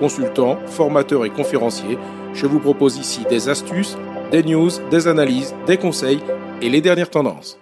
consultant, formateur et conférencier. Je vous propose ici des astuces, des news, des analyses, des conseils et les dernières tendances.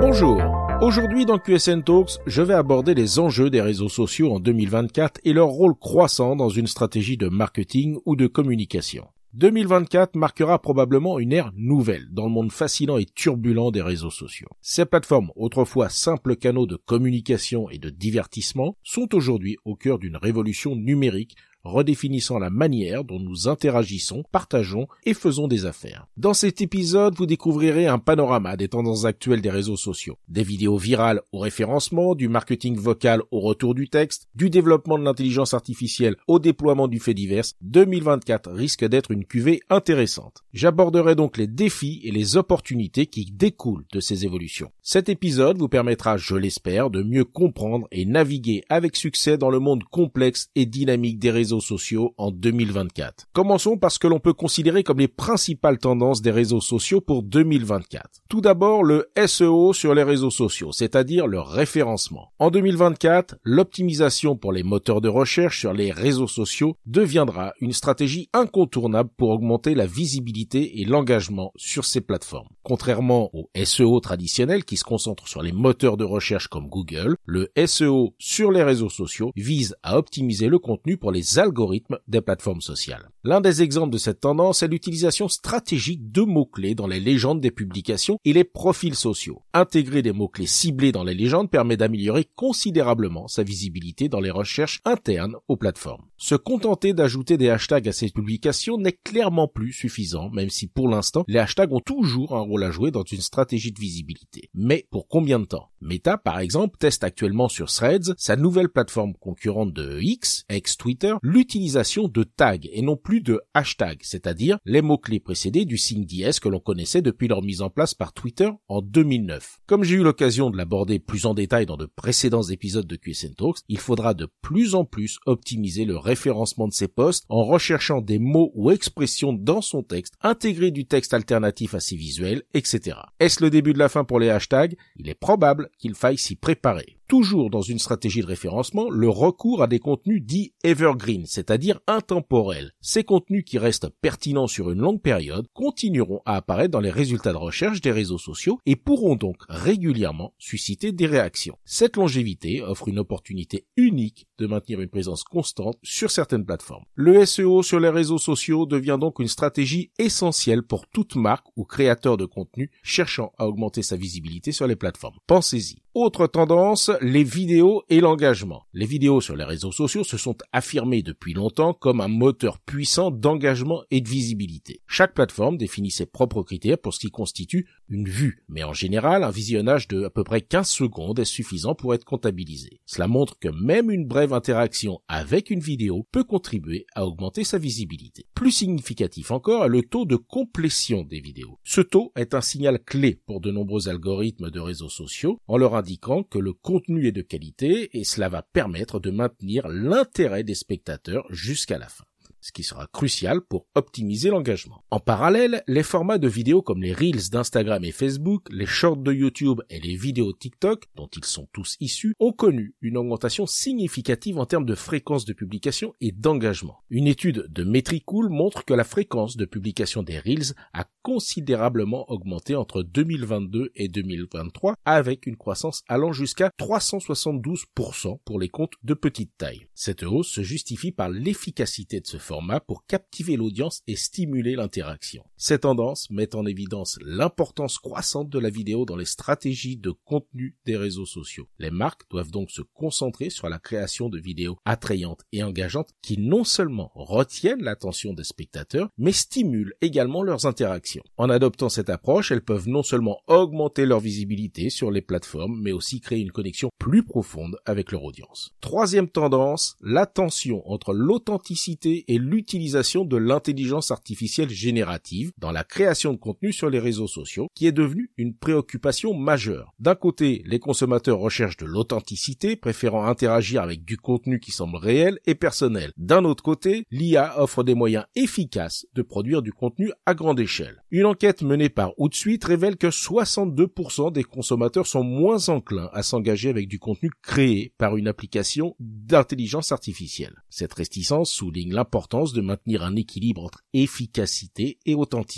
Bonjour. Aujourd'hui dans QSN Talks, je vais aborder les enjeux des réseaux sociaux en 2024 et leur rôle croissant dans une stratégie de marketing ou de communication. 2024 marquera probablement une ère nouvelle dans le monde fascinant et turbulent des réseaux sociaux. Ces plateformes, autrefois simples canaux de communication et de divertissement, sont aujourd'hui au cœur d'une révolution numérique redéfinissant la manière dont nous interagissons, partageons et faisons des affaires. Dans cet épisode, vous découvrirez un panorama des tendances actuelles des réseaux sociaux, des vidéos virales au référencement, du marketing vocal au retour du texte, du développement de l'intelligence artificielle au déploiement du fait divers. 2024 risque d'être une cuvée intéressante. J'aborderai donc les défis et les opportunités qui découlent de ces évolutions. Cet épisode vous permettra, je l'espère, de mieux comprendre et naviguer avec succès dans le monde complexe et dynamique des réseaux sociaux en 2024. Commençons par ce que l'on peut considérer comme les principales tendances des réseaux sociaux pour 2024. Tout d'abord, le SEO sur les réseaux sociaux, c'est-à-dire le référencement. En 2024, l'optimisation pour les moteurs de recherche sur les réseaux sociaux deviendra une stratégie incontournable pour augmenter la visibilité et l'engagement sur ces plateformes. Contrairement au SEO traditionnel qui se concentre sur les moteurs de recherche comme Google, le SEO sur les réseaux sociaux vise à optimiser le contenu pour les algorithmes des plateformes sociales. L'un des exemples de cette tendance est l'utilisation stratégique de mots-clés dans les légendes des publications et les profils sociaux. Intégrer des mots-clés ciblés dans les légendes permet d'améliorer considérablement sa visibilité dans les recherches internes aux plateformes. Se contenter d'ajouter des hashtags à ces publications n'est clairement plus suffisant, même si pour l'instant, les hashtags ont toujours un rôle à jouer dans une stratégie de visibilité. Mais pour combien de temps? Meta, par exemple, teste actuellement sur Threads, sa nouvelle plateforme concurrente de X, ex-Twitter, l'utilisation de tags et non plus de hashtags, c'est-à-dire les mots-clés précédés du signe dièse que l'on connaissait depuis leur mise en place par Twitter en 2009. Comme j'ai eu l'occasion de l'aborder plus en détail dans de précédents épisodes de QSN Talks, il faudra de plus en plus optimiser le référencement de ces posts en recherchant des mots ou expressions dans son texte, intégrer du texte alternatif à ses visuels, etc. Est-ce le début de la fin pour les hashtags? Il est probable qu'il faille s'y préparer toujours dans une stratégie de référencement, le recours à des contenus dits evergreen, c'est-à-dire intemporels. Ces contenus qui restent pertinents sur une longue période continueront à apparaître dans les résultats de recherche des réseaux sociaux et pourront donc régulièrement susciter des réactions. Cette longévité offre une opportunité unique de maintenir une présence constante sur certaines plateformes. Le SEO sur les réseaux sociaux devient donc une stratégie essentielle pour toute marque ou créateur de contenu cherchant à augmenter sa visibilité sur les plateformes. Pensez-y. Autre tendance, les vidéos et l'engagement. Les vidéos sur les réseaux sociaux se sont affirmées depuis longtemps comme un moteur puissant d'engagement et de visibilité. Chaque plateforme définit ses propres critères pour ce qui constitue une vue, mais en général, un visionnage de à peu près 15 secondes est suffisant pour être comptabilisé. Cela montre que même une brève interaction avec une vidéo peut contribuer à augmenter sa visibilité. Plus significatif encore est le taux de complétion des vidéos. Ce taux est un signal clé pour de nombreux algorithmes de réseaux sociaux en leur indiquant que le contenu est de qualité et cela va permettre de maintenir l'intérêt des spectateurs jusqu'à la fin ce qui sera crucial pour optimiser l'engagement. En parallèle, les formats de vidéos comme les Reels d'Instagram et Facebook, les Shorts de YouTube et les vidéos TikTok, dont ils sont tous issus, ont connu une augmentation significative en termes de fréquence de publication et d'engagement. Une étude de Metricool montre que la fréquence de publication des Reels a considérablement augmenté entre 2022 et 2023 avec une croissance allant jusqu'à 372% pour les comptes de petite taille. Cette hausse se justifie par l'efficacité de ce formats pour captiver l'audience et stimuler l'interaction. Ces tendances mettent en évidence l'importance croissante de la vidéo dans les stratégies de contenu des réseaux sociaux. Les marques doivent donc se concentrer sur la création de vidéos attrayantes et engageantes qui non seulement retiennent l'attention des spectateurs, mais stimulent également leurs interactions. En adoptant cette approche, elles peuvent non seulement augmenter leur visibilité sur les plateformes, mais aussi créer une connexion plus profonde avec leur audience. Troisième tendance, la tension entre l'authenticité et l'utilisation de l'intelligence artificielle générative dans la création de contenu sur les réseaux sociaux qui est devenue une préoccupation majeure. D'un côté, les consommateurs recherchent de l'authenticité, préférant interagir avec du contenu qui semble réel et personnel. D'un autre côté, l'IA offre des moyens efficaces de produire du contenu à grande échelle. Une enquête menée par Outsuite révèle que 62% des consommateurs sont moins enclins à s'engager avec du contenu créé par une application d'intelligence artificielle. Cette réticence souligne l'importance de maintenir un équilibre entre efficacité et authenticité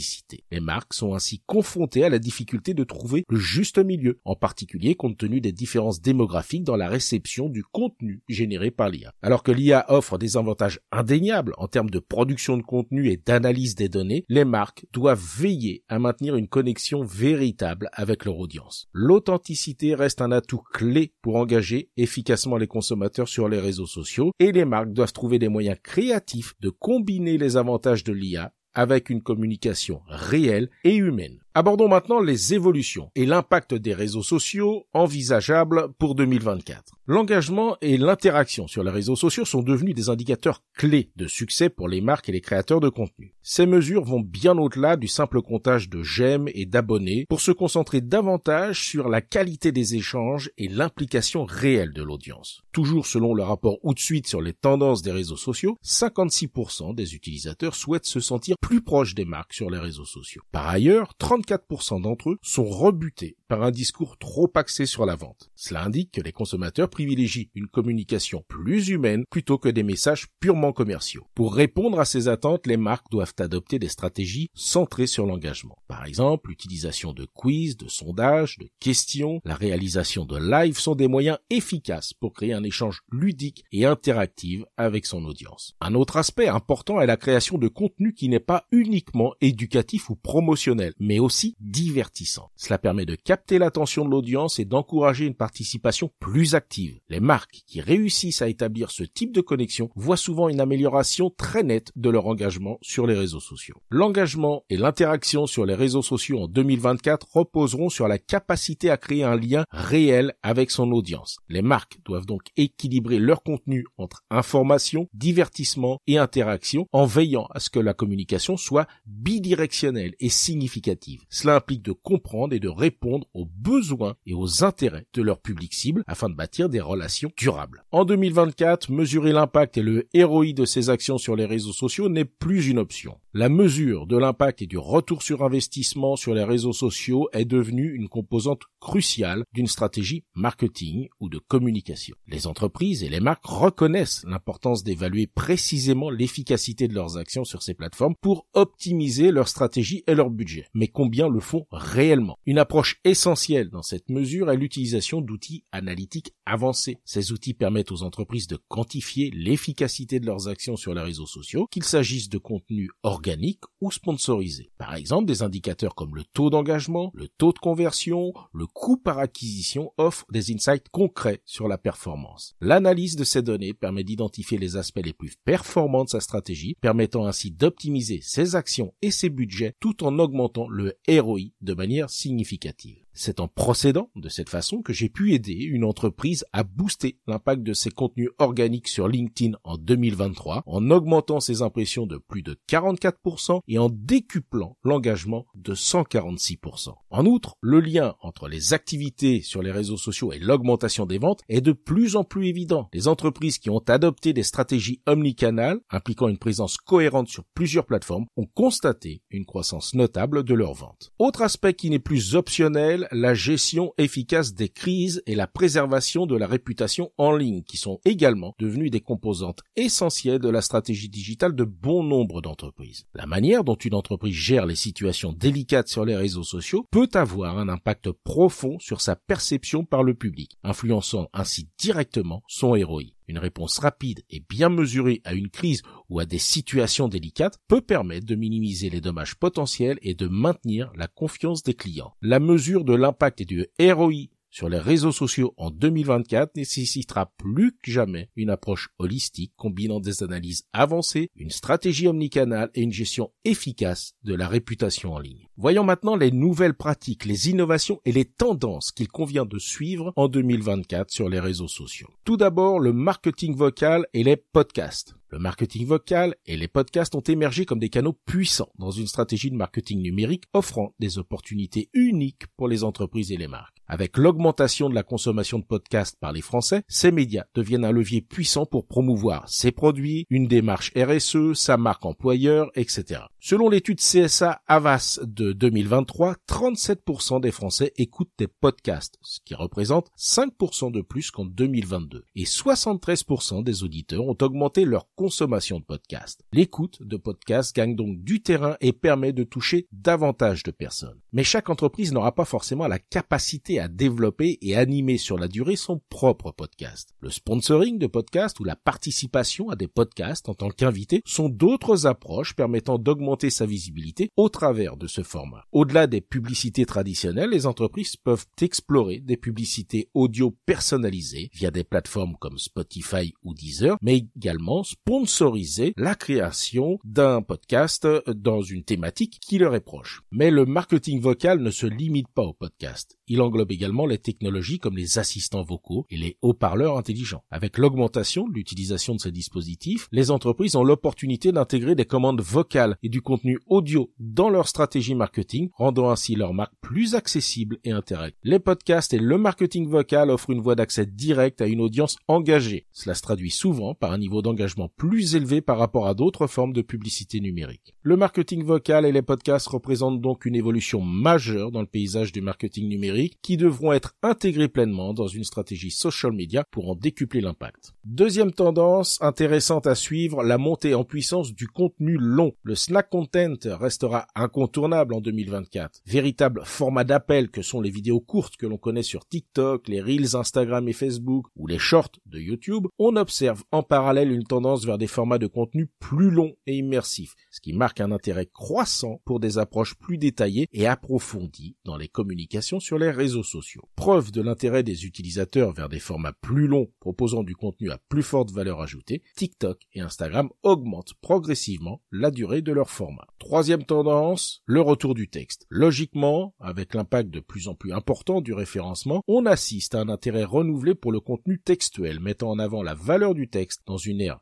les marques sont ainsi confrontées à la difficulté de trouver le juste milieu, en particulier compte tenu des différences démographiques dans la réception du contenu généré par l'IA. Alors que l'IA offre des avantages indéniables en termes de production de contenu et d'analyse des données, les marques doivent veiller à maintenir une connexion véritable avec leur audience. L'authenticité reste un atout clé pour engager efficacement les consommateurs sur les réseaux sociaux et les marques doivent trouver des moyens créatifs de combiner les avantages de l'IA avec une communication réelle et humaine. Abordons maintenant les évolutions et l'impact des réseaux sociaux envisageables pour 2024. L'engagement et l'interaction sur les réseaux sociaux sont devenus des indicateurs clés de succès pour les marques et les créateurs de contenu. Ces mesures vont bien au-delà du simple comptage de j'aime et d'abonnés pour se concentrer davantage sur la qualité des échanges et l'implication réelle de l'audience. Toujours selon le rapport Outsuite sur les tendances des réseaux sociaux, 56% des utilisateurs souhaitent se sentir plus proches des marques sur les réseaux sociaux. Par ailleurs, 34% d'entre eux sont rebutés par un discours trop axé sur la vente. Cela indique que les consommateurs privilégient une communication plus humaine plutôt que des messages purement commerciaux. Pour répondre à ces attentes, les marques doivent adopter des stratégies centrées sur l'engagement. Par exemple, l'utilisation de quiz, de sondages, de questions, la réalisation de live sont des moyens efficaces pour créer un échange ludique et interactif avec son audience. Un autre aspect important est la création de contenu qui n'est pas uniquement éducatif ou promotionnel, mais aussi divertissant. Cela permet de capter l'attention de l'audience et d'encourager une participation plus active. Les marques qui réussissent à établir ce type de connexion voient souvent une amélioration très nette de leur engagement sur les réseaux sociaux. L'engagement et l'interaction sur les réseaux sociaux en 2024 reposeront sur la capacité à créer un lien réel avec son audience. Les marques doivent donc équilibrer leur contenu entre information, divertissement et interaction en veillant à ce que la communication soit bidirectionnelle et significative. Cela implique de comprendre et de répondre aux besoins et aux intérêts de leur public cible afin de bâtir des relations durables. En 2024, mesurer l'impact et le ROI de ces actions sur les réseaux sociaux n'est plus une option. La mesure de l'impact et du retour sur investissement sur les réseaux sociaux est devenue une composante cruciale d'une stratégie marketing ou de communication. Les entreprises et les marques reconnaissent l'importance d'évaluer précisément l'efficacité de leurs actions sur ces plateformes pour optimiser leur stratégie et leur budget. Mais combien le font réellement? Une approche essentielle dans cette mesure est l'utilisation d'outils analytiques avancés. Ces outils permettent aux entreprises de quantifier l'efficacité de leurs actions sur les réseaux sociaux, qu'il s'agisse de contenu organique ou sponsorisé. Par exemple, des indicateurs comme le taux d'engagement, le taux de conversion, le coût par acquisition offrent des insights concrets sur la performance. L'analyse de ces données permet d'identifier les aspects les plus performants de sa stratégie, permettant ainsi d'optimiser ses actions et ses budgets tout en augmentant le ROI de manière significative. C'est en procédant de cette façon que j'ai pu aider une entreprise à booster l'impact de ses contenus organiques sur LinkedIn en 2023 en augmentant ses impressions de plus de 44% et en décuplant l'engagement de 146%. En outre, le lien entre les activités sur les réseaux sociaux et l'augmentation des ventes est de plus en plus évident. Les entreprises qui ont adopté des stratégies omnicanales impliquant une présence cohérente sur plusieurs plateformes ont constaté une croissance notable de leurs ventes. Autre aspect qui n'est plus optionnel la gestion efficace des crises et la préservation de la réputation en ligne, qui sont également devenues des composantes essentielles de la stratégie digitale de bon nombre d'entreprises. La manière dont une entreprise gère les situations délicates sur les réseaux sociaux peut avoir un impact profond sur sa perception par le public, influençant ainsi directement son héroïne. Une réponse rapide et bien mesurée à une crise ou à des situations délicates peut permettre de minimiser les dommages potentiels et de maintenir la confiance des clients. La mesure de l'impact et du ROI sur les réseaux sociaux en 2024 nécessitera plus que jamais une approche holistique combinant des analyses avancées, une stratégie omnicanale et une gestion efficace de la réputation en ligne. Voyons maintenant les nouvelles pratiques, les innovations et les tendances qu'il convient de suivre en 2024 sur les réseaux sociaux. Tout d'abord, le marketing vocal et les podcasts. Le marketing vocal et les podcasts ont émergé comme des canaux puissants dans une stratégie de marketing numérique offrant des opportunités uniques pour les entreprises et les marques. Avec l'augmentation de la consommation de podcasts par les Français, ces médias deviennent un levier puissant pour promouvoir ses produits, une démarche RSE, sa marque employeur, etc. Selon l'étude CSA Avas de 2023, 37% des Français écoutent des podcasts, ce qui représente 5% de plus qu'en 2022. Et 73% des auditeurs ont augmenté leur consommation de podcasts. L'écoute de podcasts gagne donc du terrain et permet de toucher davantage de personnes. Mais chaque entreprise n'aura pas forcément la capacité à développer et animer sur la durée son propre podcast. Le sponsoring de podcasts ou la participation à des podcasts en tant qu'invité sont d'autres approches permettant d'augmenter sa visibilité au travers de ce format. Au-delà des publicités traditionnelles, les entreprises peuvent explorer des publicités audio personnalisées via des plateformes comme Spotify ou Deezer, mais également sponsoriser la création d'un podcast dans une thématique qui leur est proche. Mais le marketing vocal ne se limite pas au podcast. Il englobe également les technologies comme les assistants vocaux et les haut-parleurs intelligents. Avec l'augmentation de l'utilisation de ces dispositifs, les entreprises ont l'opportunité d'intégrer des commandes vocales et du contenu audio dans leur stratégie marketing, rendant ainsi leur marque plus accessible et intéressante. Les podcasts et le marketing vocal offrent une voie d'accès direct à une audience engagée. Cela se traduit souvent par un niveau d'engagement plus élevé par rapport à d'autres formes de publicité numérique. Le marketing vocal et les podcasts représentent donc une évolution majeure dans le paysage du marketing numérique qui devront être intégrés pleinement dans une stratégie social media pour en décupler l'impact. Deuxième tendance intéressante à suivre, la montée en puissance du contenu long. Le snack content restera incontournable en 2024. Véritable format d'appel que sont les vidéos courtes que l'on connaît sur TikTok, les Reels Instagram et Facebook ou les shorts de YouTube, on observe en parallèle une tendance vers des formats de contenu plus longs et immersifs, ce qui marque un intérêt croissant pour des approches plus détaillées et approfondies dans les communications sur les réseaux sociaux. Preuve de l'intérêt des utilisateurs vers des formats plus longs proposant du contenu à plus forte valeur ajoutée, TikTok et Instagram augmentent progressivement la durée de leur format. Troisième tendance, le retour du texte. Logiquement, avec l'impact de plus en plus important du référencement, on assiste à un intérêt renouvelé pour le contenu textuel, mettant en avant la valeur du texte dans une ère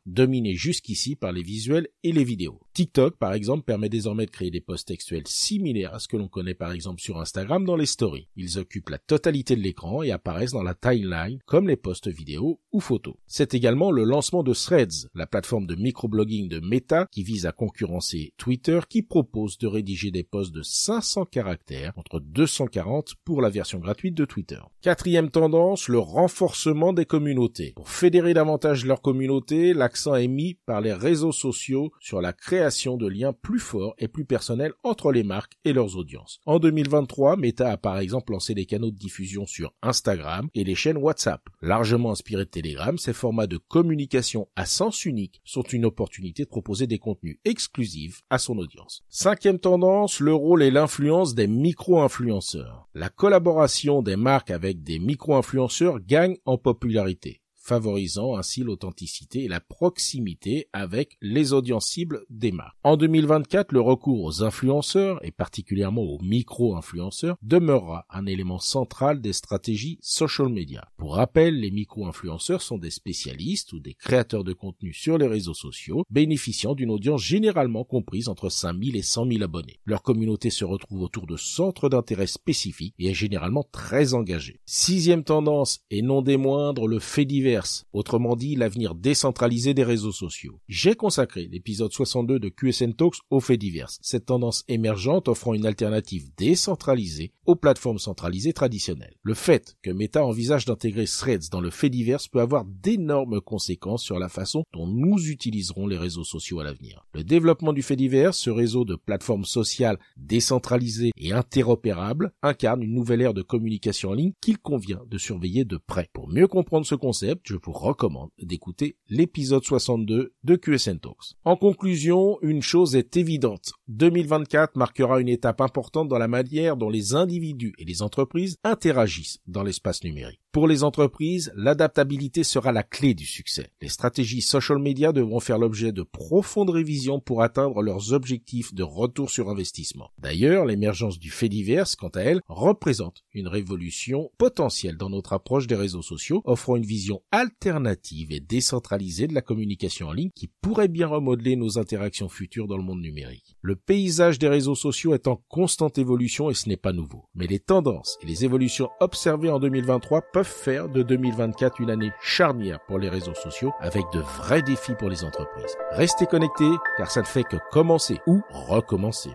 jusqu'ici par les visuels et les vidéos. TikTok, par exemple, permet désormais de créer des posts textuels similaires à ce que l'on connaît par exemple sur Instagram dans les stories. Ils occupent la totalité de l'écran et apparaissent dans la timeline comme les posts vidéo ou photos. C'est également le lancement de Threads, la plateforme de microblogging de Meta qui vise à concurrencer Twitter qui propose de rédiger des posts de 500 caractères contre 240 pour la version gratuite de Twitter. Quatrième tendance, le renforcement des communautés. Pour fédérer davantage leur communauté, l'accent est mis par les réseaux sociaux sur la création de liens plus forts et plus personnels entre les marques et leurs audiences. En 2023, Meta a par exemple lancé des canaux de diffusion sur Instagram et les chaînes WhatsApp. Largement inspirés de Telegram, ces formats de communication à sens unique sont une opportunité de proposer des contenus exclusifs à son audience. Cinquième tendance, le rôle et l'influence des micro-influenceurs. La collaboration des marques avec des micro-influenceurs gagne en popularité favorisant ainsi l'authenticité et la proximité avec les audiences cibles des marques. En 2024, le recours aux influenceurs et particulièrement aux micro-influenceurs demeurera un élément central des stratégies social media. Pour rappel, les micro-influenceurs sont des spécialistes ou des créateurs de contenu sur les réseaux sociaux bénéficiant d'une audience généralement comprise entre 5000 et 100 000 abonnés. Leur communauté se retrouve autour de centres d'intérêt spécifiques et est généralement très engagée. Sixième tendance et non des moindres, le fait divers autrement dit l'avenir décentralisé des réseaux sociaux. J'ai consacré l'épisode 62 de QSN Talks aux faits divers, cette tendance émergente offrant une alternative décentralisée aux plateformes centralisées traditionnelles. Le fait que Meta envisage d'intégrer Threads dans le fait divers peut avoir d'énormes conséquences sur la façon dont nous utiliserons les réseaux sociaux à l'avenir. Le développement du fait divers, ce réseau de plateformes sociales décentralisées et interopérables, incarne une nouvelle ère de communication en ligne qu'il convient de surveiller de près. Pour mieux comprendre ce concept, je vous recommande d'écouter l'épisode 62 de QSN Talks. En conclusion, une chose est évidente. 2024 marquera une étape importante dans la manière dont les individus et les entreprises interagissent dans l'espace numérique. Pour les entreprises, l'adaptabilité sera la clé du succès. Les stratégies social media devront faire l'objet de profondes révisions pour atteindre leurs objectifs de retour sur investissement. D'ailleurs, l'émergence du fait divers, quant à elle, représente une révolution potentielle dans notre approche des réseaux sociaux, offrant une vision alternative et décentralisée de la communication en ligne qui pourrait bien remodeler nos interactions futures dans le monde numérique. Le paysage des réseaux sociaux est en constante évolution et ce n'est pas nouveau. Mais les tendances et les évolutions observées en 2023 peuvent faire de 2024 une année charnière pour les réseaux sociaux avec de vrais défis pour les entreprises. Restez connectés car ça ne fait que commencer ou recommencer.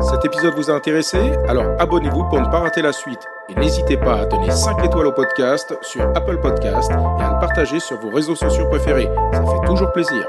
Cet épisode vous a intéressé? Alors abonnez-vous pour ne pas rater la suite. Et n'hésitez pas à donner 5 étoiles au podcast sur Apple Podcast et à le partager sur vos réseaux sociaux préférés. Ça fait toujours plaisir.